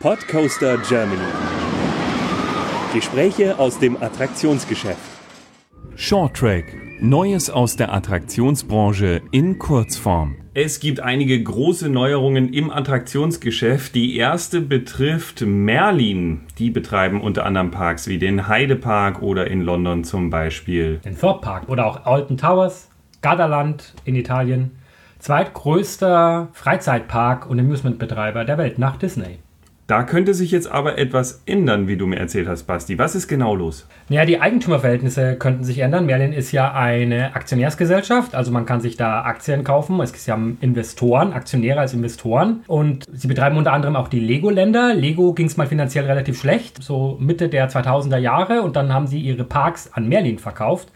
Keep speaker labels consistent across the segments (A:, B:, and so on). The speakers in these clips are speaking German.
A: Podcoaster Germany. Gespräche aus dem Attraktionsgeschäft. Short Track. Neues aus der Attraktionsbranche in Kurzform.
B: Es gibt einige große Neuerungen im Attraktionsgeschäft. Die erste betrifft Merlin. Die betreiben unter anderem Parks wie den Heidepark oder in London zum Beispiel.
C: Den Thorpe Park oder auch Alton Towers, Gardaland in Italien. Zweitgrößter Freizeitpark und Amusementbetreiber der Welt nach Disney.
B: Da könnte sich jetzt aber etwas ändern, wie du mir erzählt hast, Basti. Was ist genau los?
C: Naja, die Eigentümerverhältnisse könnten sich ändern. Merlin ist ja eine Aktionärsgesellschaft, also man kann sich da Aktien kaufen. Es gibt ja Investoren, Aktionäre als Investoren. Und sie betreiben unter anderem auch die Lego-Länder. Lego ging es mal finanziell relativ schlecht, so Mitte der 2000er Jahre. Und dann haben sie ihre Parks an Merlin verkauft.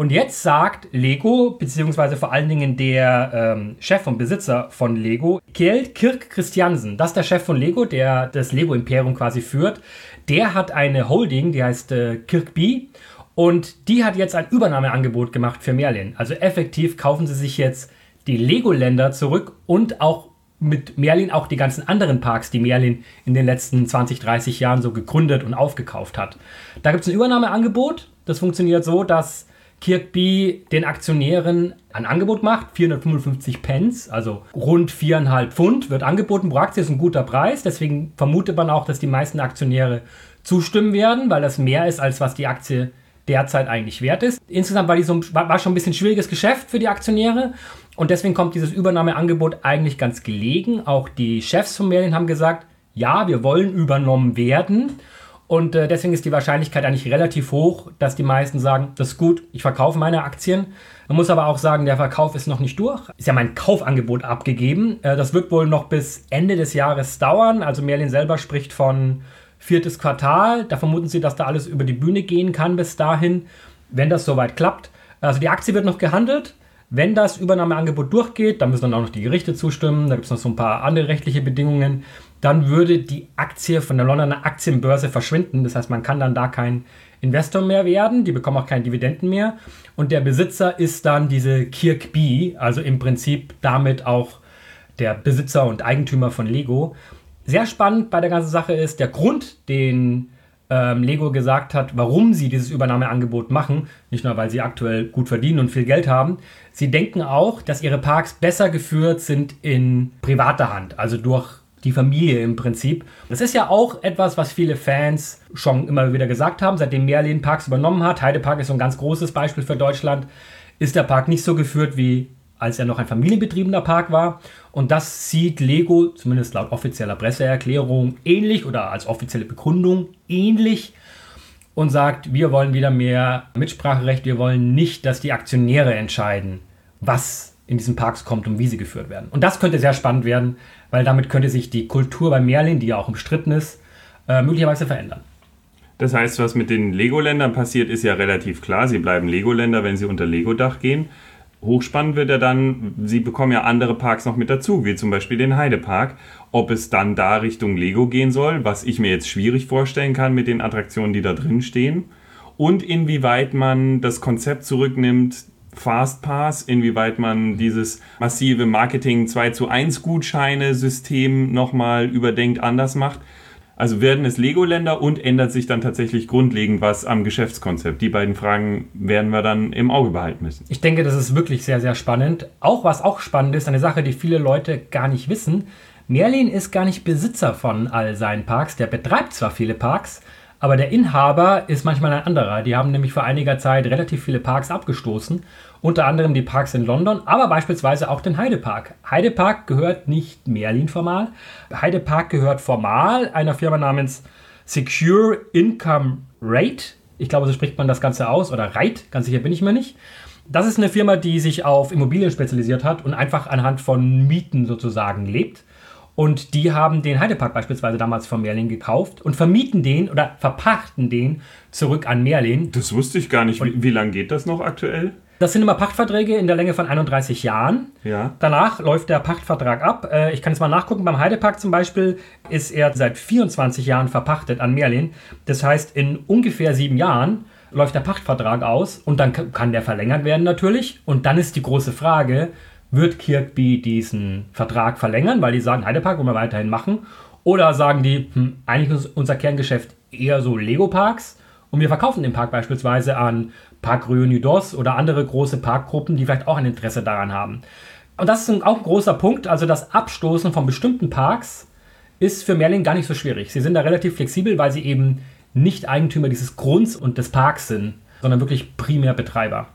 C: Und jetzt sagt Lego, beziehungsweise vor allen Dingen der ähm, Chef und Besitzer von Lego, Kjell Kirk Christiansen, das ist der Chef von Lego, der das Lego-Imperium quasi führt, der hat eine Holding, die heißt äh, Kirkby. Und die hat jetzt ein Übernahmeangebot gemacht für Merlin. Also effektiv kaufen sie sich jetzt die Lego-Länder zurück und auch mit Merlin auch die ganzen anderen Parks, die Merlin in den letzten 20, 30 Jahren so gegründet und aufgekauft hat. Da gibt es ein Übernahmeangebot. Das funktioniert so, dass Kirkby den Aktionären ein Angebot macht, 455 Pence, also rund 4,5 Pfund, wird angeboten pro Aktie, ist ein guter Preis. Deswegen vermutet man auch, dass die meisten Aktionäre zustimmen werden, weil das mehr ist, als was die Aktie derzeit eigentlich wert ist. Insgesamt war, die so, war schon ein bisschen schwieriges Geschäft für die Aktionäre und deswegen kommt dieses Übernahmeangebot eigentlich ganz gelegen. Auch die Chefs von Merlin haben gesagt, ja, wir wollen übernommen werden. Und äh, deswegen ist die Wahrscheinlichkeit eigentlich relativ hoch, dass die meisten sagen, das ist gut, ich verkaufe meine Aktien. Man muss aber auch sagen, der Verkauf ist noch nicht durch. Ist ja mein Kaufangebot abgegeben. Äh, das wird wohl noch bis Ende des Jahres dauern. Also Merlin selber spricht von viertes Quartal. Da vermuten sie, dass da alles über die Bühne gehen kann bis dahin, wenn das soweit klappt. Also die Aktie wird noch gehandelt. Wenn das Übernahmeangebot durchgeht, dann müssen dann auch noch die Gerichte zustimmen. Da gibt es noch so ein paar andere rechtliche Bedingungen dann würde die Aktie von der Londoner Aktienbörse verschwinden. Das heißt, man kann dann da kein Investor mehr werden, die bekommen auch keine Dividenden mehr. Und der Besitzer ist dann diese Kirkby, also im Prinzip damit auch der Besitzer und Eigentümer von Lego. Sehr spannend bei der ganzen Sache ist der Grund, den ähm, Lego gesagt hat, warum sie dieses Übernahmeangebot machen. Nicht nur, weil sie aktuell gut verdienen und viel Geld haben. Sie denken auch, dass ihre Parks besser geführt sind in privater Hand, also durch die Familie im Prinzip. Das ist ja auch etwas, was viele Fans schon immer wieder gesagt haben, seitdem Merlin Parks übernommen hat. Heidepark ist so ein ganz großes Beispiel für Deutschland. Ist der Park nicht so geführt, wie als er noch ein familienbetriebener Park war. Und das sieht Lego, zumindest laut offizieller Presseerklärung, ähnlich oder als offizielle Begründung ähnlich und sagt, wir wollen wieder mehr Mitspracherecht, wir wollen nicht, dass die Aktionäre entscheiden, was in diesen Parks kommt und wie sie geführt werden. Und das könnte sehr spannend werden, weil damit könnte sich die Kultur bei Merlin, die ja auch umstritten ist, äh, möglicherweise verändern.
B: Das heißt, was mit den Lego-Ländern passiert, ist ja relativ klar. Sie bleiben Lego-Länder, wenn sie unter Lego-Dach gehen. Hochspannend wird ja dann, sie bekommen ja andere Parks noch mit dazu, wie zum Beispiel den Heidepark. Ob es dann da Richtung Lego gehen soll, was ich mir jetzt schwierig vorstellen kann mit den Attraktionen, die da drin stehen. Und inwieweit man das Konzept zurücknimmt, Fastpass, inwieweit man dieses massive Marketing 2 zu 1 Gutscheine System nochmal überdenkt, anders macht. Also werden es Lego-Länder und ändert sich dann tatsächlich grundlegend was am Geschäftskonzept? Die beiden Fragen werden wir dann im Auge behalten müssen.
C: Ich denke, das ist wirklich sehr, sehr spannend. Auch was auch spannend ist, eine Sache, die viele Leute gar nicht wissen. Merlin ist gar nicht Besitzer von all seinen Parks. Der betreibt zwar viele Parks, aber der Inhaber ist manchmal ein anderer. Die haben nämlich vor einiger Zeit relativ viele Parks abgestoßen. Unter anderem die Parks in London, aber beispielsweise auch den Heidepark. Heidepark gehört nicht Merlin formal. Heidepark gehört formal einer Firma namens Secure Income Rate. Ich glaube, so spricht man das Ganze aus. Oder Rate, ganz sicher bin ich mir nicht. Das ist eine Firma, die sich auf Immobilien spezialisiert hat und einfach anhand von Mieten sozusagen lebt. Und die haben den Heidepark beispielsweise damals von Merlin gekauft und vermieten den oder verpachten den zurück an Merlin.
B: Das wusste ich gar nicht. Wie, wie lange geht das noch aktuell?
C: Das sind immer Pachtverträge in der Länge von 31 Jahren.
B: Ja.
C: Danach läuft der Pachtvertrag ab. Äh, ich kann jetzt mal nachgucken. Beim Heidepark zum Beispiel ist er seit 24 Jahren verpachtet an Merlin. Das heißt, in ungefähr sieben Jahren läuft der Pachtvertrag aus und dann kann der verlängert werden natürlich. Und dann ist die große Frage, wird Kirkby diesen Vertrag verlängern, weil die sagen, Heidepark wollen wir weiterhin machen? Oder sagen die, hm, eigentlich ist unser Kerngeschäft eher so Lego-Parks und wir verkaufen den Park beispielsweise an Park Reunidos oder andere große Parkgruppen, die vielleicht auch ein Interesse daran haben. Und das ist auch ein großer Punkt. Also das Abstoßen von bestimmten Parks ist für Merlin gar nicht so schwierig. Sie sind da relativ flexibel, weil sie eben nicht Eigentümer dieses Grunds und des Parks sind, sondern wirklich primär Betreiber.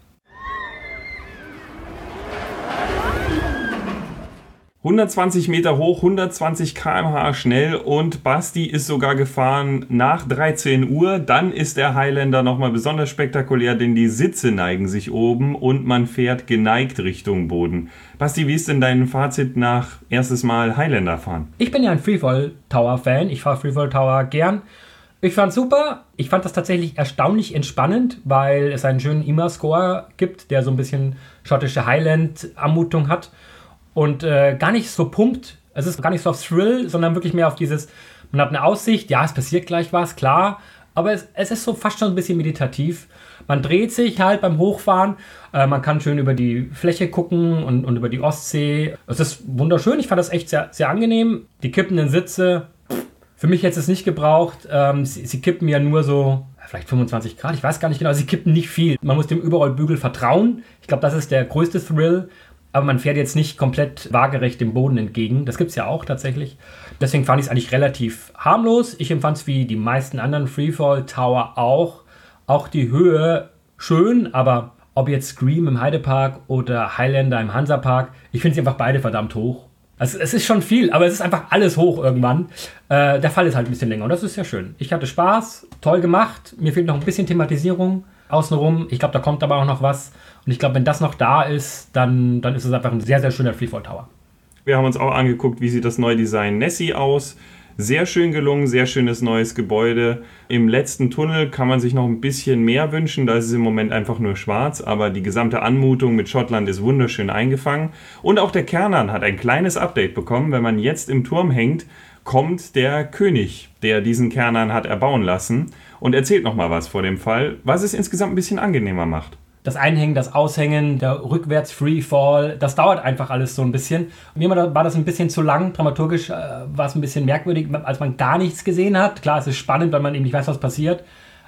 B: 120 Meter hoch, 120 km/h schnell und Basti ist sogar gefahren nach 13 Uhr. Dann ist der Highlander nochmal besonders spektakulär, denn die Sitze neigen sich oben und man fährt geneigt Richtung Boden. Basti, wie ist denn dein Fazit nach erstes Mal Highlander fahren?
C: Ich bin ja ein Freefall Tower Fan. Ich fahre Freefall Tower gern. Ich fand super. Ich fand das tatsächlich erstaunlich entspannend, weil es einen schönen IMA-Score gibt, der so ein bisschen schottische Highland-Anmutung hat und äh, gar nicht so pumpt. Es ist gar nicht so auf Thrill, sondern wirklich mehr auf dieses, man hat eine Aussicht, ja, es passiert gleich was, klar, aber es, es ist so fast schon ein bisschen meditativ. Man dreht sich halt beim Hochfahren, äh, man kann schön über die Fläche gucken und, und über die Ostsee. Es ist wunderschön, ich fand das echt sehr, sehr angenehm. Die kippenden Sitze, für mich hätte es nicht gebraucht. Ähm, sie, sie kippen ja nur so vielleicht 25 Grad, ich weiß gar nicht genau, sie kippen nicht viel. Man muss dem Überrollbügel vertrauen. Ich glaube, das ist der größte Thrill aber man fährt jetzt nicht komplett waagerecht dem Boden entgegen. Das gibt es ja auch tatsächlich. Deswegen fand ich es eigentlich relativ harmlos. Ich empfand es wie die meisten anderen Freefall Tower auch. Auch die Höhe schön, aber ob jetzt Scream im Heidepark oder Highlander im Hansapark, ich finde sie einfach beide verdammt hoch. Also es ist schon viel, aber es ist einfach alles hoch irgendwann. Äh, der Fall ist halt ein bisschen länger und das ist ja schön. Ich hatte Spaß, toll gemacht. Mir fehlt noch ein bisschen Thematisierung außenrum. Ich glaube, da kommt aber auch noch was. Und ich glaube, wenn das noch da ist, dann, dann ist es einfach ein sehr, sehr schöner Freefall Tower.
B: Wir haben uns auch angeguckt, wie sieht das neue Design Nessie aus. Sehr schön gelungen, sehr schönes neues Gebäude. Im letzten Tunnel kann man sich noch ein bisschen mehr wünschen, da ist es im Moment einfach nur schwarz, aber die gesamte Anmutung mit Schottland ist wunderschön eingefangen. Und auch der Kernan hat ein kleines Update bekommen. Wenn man jetzt im Turm hängt, kommt der König, der diesen Kernan hat erbauen lassen und erzählt nochmal was vor dem Fall, was es insgesamt ein bisschen angenehmer macht
C: das Einhängen, das Aushängen, der rückwärts Freefall, das dauert einfach alles so ein bisschen. Mir war das ein bisschen zu lang, dramaturgisch äh, war es ein bisschen merkwürdig, als man gar nichts gesehen hat. Klar, es ist spannend, weil man eben nicht weiß, was passiert.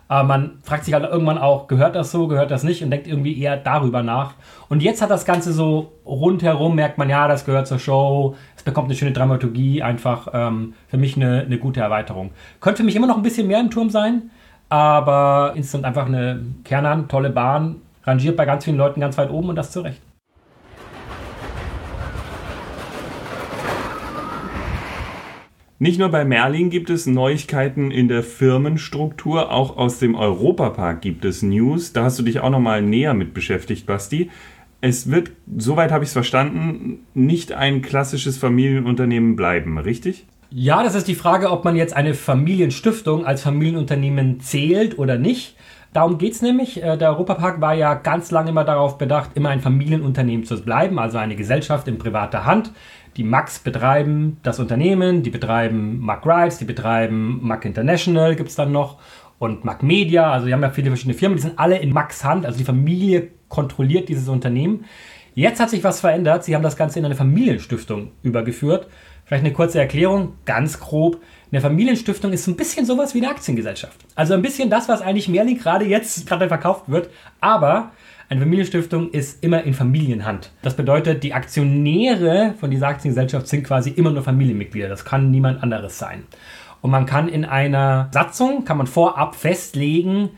C: Aber man fragt sich halt irgendwann auch, gehört das so, gehört das nicht und denkt irgendwie eher darüber nach. Und jetzt hat das Ganze so rundherum, merkt man, ja, das gehört zur Show, es bekommt eine schöne Dramaturgie, einfach ähm, für mich eine, eine gute Erweiterung. Könnte für mich immer noch ein bisschen mehr im Turm sein, aber instant einfach eine Kernhand, tolle Bahn, rangiert bei ganz vielen Leuten ganz weit oben und das zu Recht.
B: Nicht nur bei Merlin gibt es Neuigkeiten in der Firmenstruktur, auch aus dem Europapark gibt es News. Da hast du dich auch noch mal näher mit beschäftigt, Basti. Es wird, soweit habe ich es verstanden, nicht ein klassisches Familienunternehmen bleiben, richtig?
C: Ja, das ist die Frage, ob man jetzt eine Familienstiftung als Familienunternehmen zählt oder nicht. Darum geht es nämlich. Äh, der Europapark war ja ganz lange immer darauf bedacht, immer ein Familienunternehmen zu bleiben, also eine Gesellschaft in privater Hand. Die Max betreiben das Unternehmen, die betreiben Mac Rides, die betreiben Mac International, gibt es dann noch, und Mac Media. Also, die haben ja viele verschiedene Firmen, die sind alle in Max Hand, also die Familie kontrolliert dieses Unternehmen. Jetzt hat sich was verändert. Sie haben das Ganze in eine Familienstiftung übergeführt. Vielleicht eine kurze Erklärung, ganz grob. Eine Familienstiftung ist so ein bisschen sowas wie eine Aktiengesellschaft. Also ein bisschen das, was eigentlich Merlin gerade jetzt gerade verkauft wird. Aber eine Familienstiftung ist immer in Familienhand. Das bedeutet, die Aktionäre von dieser Aktiengesellschaft sind quasi immer nur Familienmitglieder. Das kann niemand anderes sein. Und man kann in einer Satzung, kann man vorab festlegen,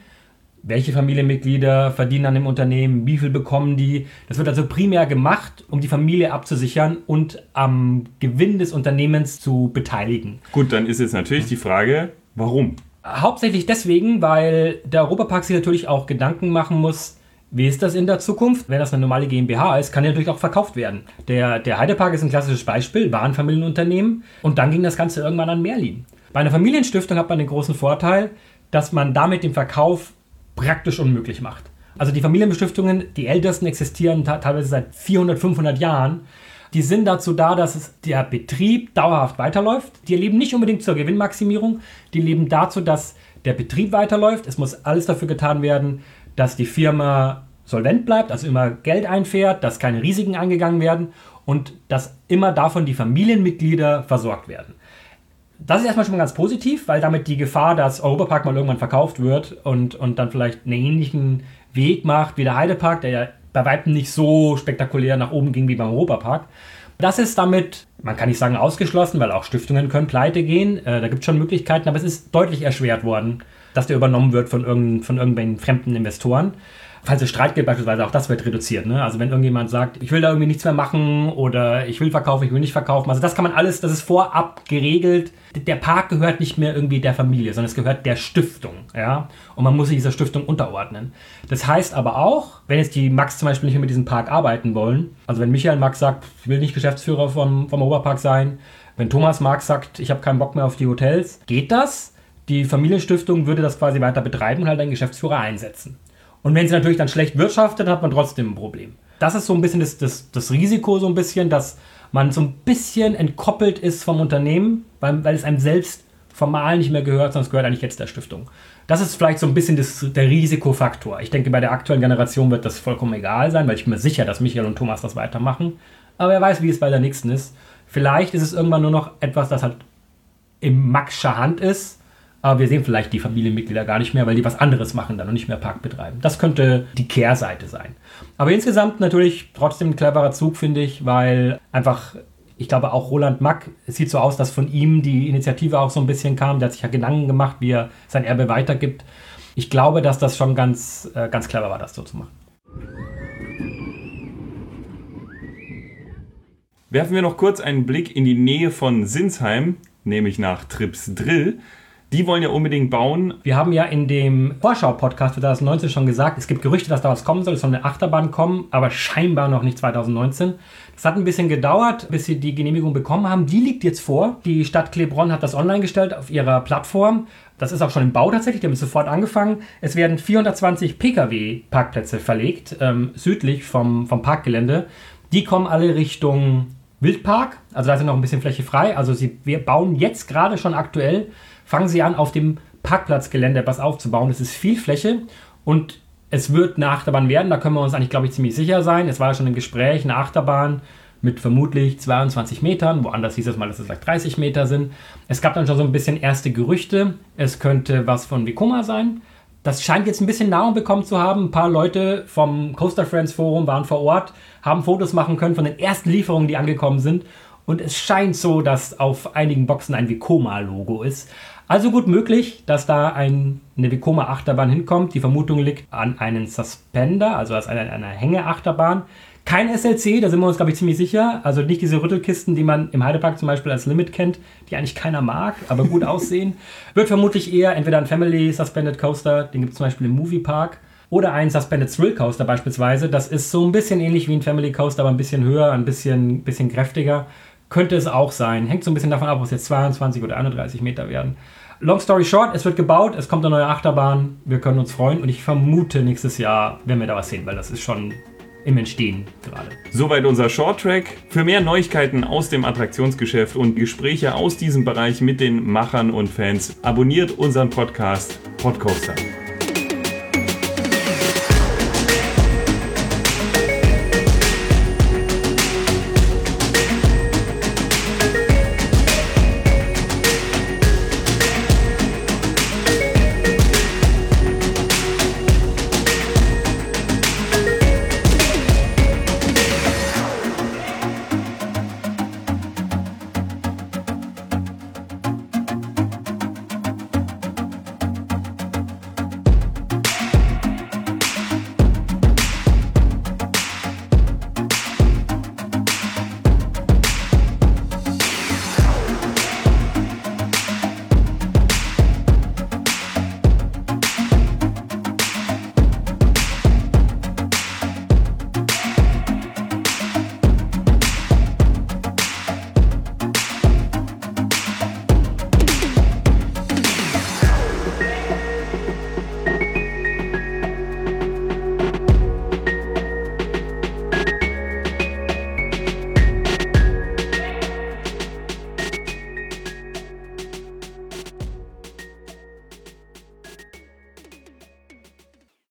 C: welche Familienmitglieder verdienen an dem Unternehmen, wie viel bekommen die. Das wird also primär gemacht, um die Familie abzusichern und am Gewinn des Unternehmens zu beteiligen.
B: Gut, dann ist jetzt natürlich die Frage, warum?
C: Hauptsächlich deswegen, weil der Europapark sich natürlich auch Gedanken machen muss, wie ist das in der Zukunft? Wenn das eine normale GmbH ist, kann die natürlich auch verkauft werden. Der, der Heidepark ist ein klassisches Beispiel, war ein Familienunternehmen und dann ging das Ganze irgendwann an Merlin. Bei einer Familienstiftung hat man den großen Vorteil, dass man damit den Verkauf praktisch unmöglich macht. Also die Familienbestiftungen, die ältesten existieren teilweise seit 400, 500 Jahren. Die sind dazu da, dass der Betrieb dauerhaft weiterläuft. Die leben nicht unbedingt zur Gewinnmaximierung, die leben dazu, dass der Betrieb weiterläuft. Es muss alles dafür getan werden, dass die Firma solvent bleibt, also immer Geld einfährt, dass keine Risiken eingegangen werden und dass immer davon die Familienmitglieder versorgt werden. Das ist erstmal schon mal ganz positiv, weil damit die Gefahr, dass Europapark mal irgendwann verkauft wird und, und dann vielleicht einen ähnlichen Weg macht wie der Heidepark, der ja bei weitem nicht so spektakulär nach oben ging wie beim Europapark. Das ist damit, man kann nicht sagen ausgeschlossen, weil auch Stiftungen können pleite gehen. Äh, da gibt es schon Möglichkeiten, aber es ist deutlich erschwert worden, dass der übernommen wird von, irgend, von irgendwelchen fremden Investoren falls es Streit gibt beispielsweise, auch das wird reduziert. Ne? Also wenn irgendjemand sagt, ich will da irgendwie nichts mehr machen oder ich will verkaufen, ich will nicht verkaufen. Also das kann man alles, das ist vorab geregelt. Der Park gehört nicht mehr irgendwie der Familie, sondern es gehört der Stiftung. Ja? Und man muss sich dieser Stiftung unterordnen. Das heißt aber auch, wenn jetzt die Max zum Beispiel nicht mehr mit diesem Park arbeiten wollen, also wenn Michael Max sagt, ich will nicht Geschäftsführer vom, vom Oberpark sein, wenn Thomas Marx sagt, ich habe keinen Bock mehr auf die Hotels, geht das. Die Familienstiftung würde das quasi weiter betreiben und halt einen Geschäftsführer einsetzen. Und wenn sie natürlich dann schlecht wirtschaftet, hat man trotzdem ein Problem. Das ist so ein bisschen das, das, das Risiko, so ein bisschen, dass man so ein bisschen entkoppelt ist vom Unternehmen, weil, weil es einem selbst formal nicht mehr gehört, sondern es gehört eigentlich jetzt der Stiftung. Das ist vielleicht so ein bisschen das, der Risikofaktor. Ich denke, bei der aktuellen Generation wird das vollkommen egal sein, weil ich bin mir sicher, dass Michael und Thomas das weitermachen. Aber wer weiß, wie es bei der nächsten ist. Vielleicht ist es irgendwann nur noch etwas, das halt im Maxscher Hand ist aber wir sehen vielleicht die Familienmitglieder gar nicht mehr, weil die was anderes machen dann und nicht mehr Park betreiben. Das könnte die Kehrseite sein. Aber insgesamt natürlich trotzdem ein cleverer Zug, finde ich, weil einfach, ich glaube auch Roland Mack, es sieht so aus, dass von ihm die Initiative auch so ein bisschen kam. Der hat sich ja Gedanken gemacht, wie er sein Erbe weitergibt. Ich glaube, dass das schon ganz, äh, ganz clever war, das so zu machen.
B: Werfen wir noch kurz einen Blick in die Nähe von Sinsheim, nämlich nach Trips Drill. Die wollen ja unbedingt bauen.
C: Wir haben ja in dem Vorschau-Podcast für 2019 schon gesagt, es gibt Gerüchte, dass da was kommen soll. Es soll eine Achterbahn kommen, aber scheinbar noch nicht 2019. Das hat ein bisschen gedauert, bis sie die Genehmigung bekommen haben. Die liegt jetzt vor. Die Stadt Klebronn hat das online gestellt auf ihrer Plattform. Das ist auch schon im Bau tatsächlich, die haben sofort angefangen. Es werden 420 Pkw-Parkplätze verlegt, ähm, südlich vom, vom Parkgelände. Die kommen alle Richtung Wildpark, also da ist noch ein bisschen Fläche frei. Also sie, wir bauen jetzt gerade schon aktuell fangen sie an, auf dem Parkplatzgelände etwas aufzubauen. Es ist viel Fläche und es wird eine Achterbahn werden. Da können wir uns eigentlich, glaube ich, ziemlich sicher sein. Es war ja schon im Gespräch eine Achterbahn mit vermutlich 22 Metern. Woanders hieß es mal, dass es vielleicht 30 Meter sind. Es gab dann schon so ein bisschen erste Gerüchte. Es könnte was von Vekoma sein. Das scheint jetzt ein bisschen Nahrung bekommen zu haben. Ein paar Leute vom Coaster Friends Forum waren vor Ort, haben Fotos machen können von den ersten Lieferungen, die angekommen sind. Und es scheint so, dass auf einigen Boxen ein Vekoma-Logo ist. Also gut möglich, dass da ein, eine Vekoma Achterbahn hinkommt. Die Vermutung liegt an einen Suspender, also als einer, einer Hängeachterbahn. Kein SLC, da sind wir uns, glaube ich, ziemlich sicher. Also nicht diese Rüttelkisten, die man im Heidepark zum Beispiel als Limit kennt, die eigentlich keiner mag, aber gut aussehen. Wird vermutlich eher entweder ein Family Suspended Coaster, den gibt es zum Beispiel im Moviepark, oder ein Suspended Thrill Coaster beispielsweise. Das ist so ein bisschen ähnlich wie ein Family Coaster, aber ein bisschen höher, ein bisschen, bisschen kräftiger. Könnte es auch sein. Hängt so ein bisschen davon ab, ob es jetzt 22 oder 31 Meter werden. Long story short, es wird gebaut, es kommt eine neue Achterbahn, wir können uns freuen und ich vermute, nächstes Jahr werden wir da was sehen, weil das ist schon im Entstehen gerade.
B: Soweit unser Short Track. Für mehr Neuigkeiten aus dem Attraktionsgeschäft und Gespräche aus diesem Bereich mit den Machern und Fans, abonniert unseren Podcast Podcoaster.